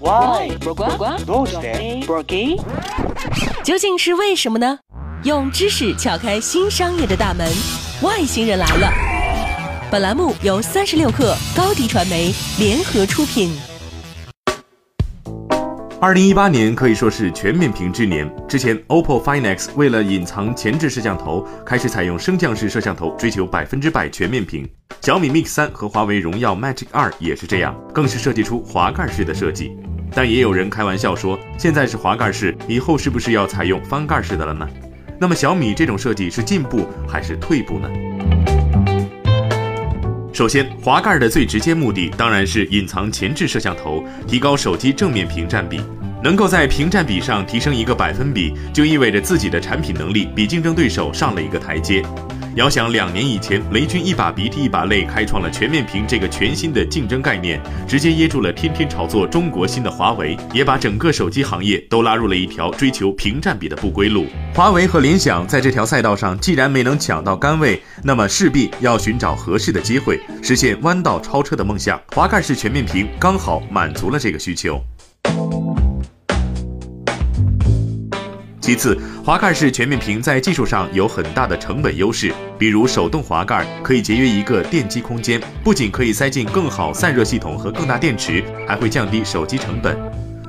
Why？どうして？究竟是为什么呢？用知识撬开新商业的大门，外星人来了。本栏目由三十六克高低传媒联合出品。二零一八年可以说是全面屏之年。之前，OPPO Find X 为了隐藏前置摄像头，开始采用升降式摄像头，追求百分之百全面屏。小米 Mix 三和华为荣耀 Magic 二也是这样，更是设计出滑盖式的设计。 但也有人开玩笑说，现在是滑盖式，以后是不是要采用翻盖式的了呢？那么小米这种设计是进步还是退步呢？首先，滑盖的最直接目的当然是隐藏前置摄像头，提高手机正面屏占比。能够在屏占比上提升一个百分比，就意味着自己的产品能力比竞争对手上了一个台阶。遥想两年以前，雷军一把鼻涕一把泪，开创了全面屏这个全新的竞争概念，直接噎住了天天炒作中国芯的华为，也把整个手机行业都拉入了一条追求屏占比的不归路。华为和联想在这条赛道上，既然没能抢到杆位，那么势必要寻找合适的机会，实现弯道超车的梦想。滑盖式全面屏刚好满足了这个需求。其次，滑盖式全面屏在技术上有很大的成本优势，比如手动滑盖可以节约一个电机空间，不仅可以塞进更好散热系统和更大电池，还会降低手机成本。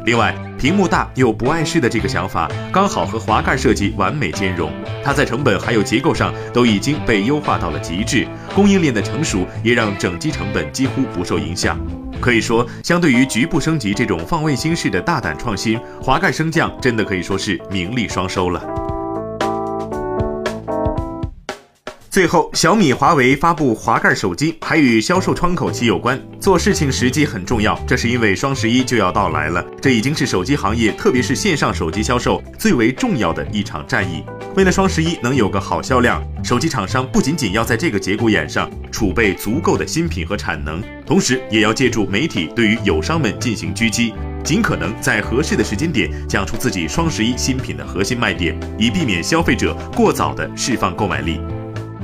另外，屏幕大又不碍事的这个想法，刚好和滑盖设计完美兼容。它在成本还有结构上都已经被优化到了极致，供应链的成熟也让整机成本几乎不受影响。可以说，相对于局部升级这种放卫星式的大胆创新，滑盖升降真的可以说是名利双收了。最后，小米、华为发布滑盖手机，还与销售窗口期有关。做事情时机很重要，这是因为双十一就要到来了，这已经是手机行业，特别是线上手机销售最为重要的一场战役。为了双十一能有个好销量，手机厂商不仅仅要在这个节骨眼上储备足够的新品和产能，同时也要借助媒体对于友商们进行狙击，尽可能在合适的时间点讲出自己双十一新品的核心卖点，以避免消费者过早的释放购买力。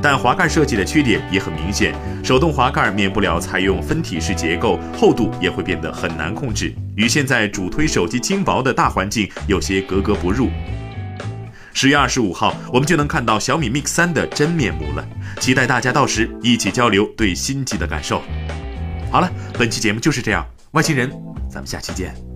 但滑盖设计的缺点也很明显，手动滑盖免不了采用分体式结构，厚度也会变得很难控制，与现在主推手机轻薄的大环境有些格格不入。十月二十五号，我们就能看到小米 Mix 三的真面目了，期待大家到时一起交流对新机的感受。好了，本期节目就是这样，外星人，咱们下期见。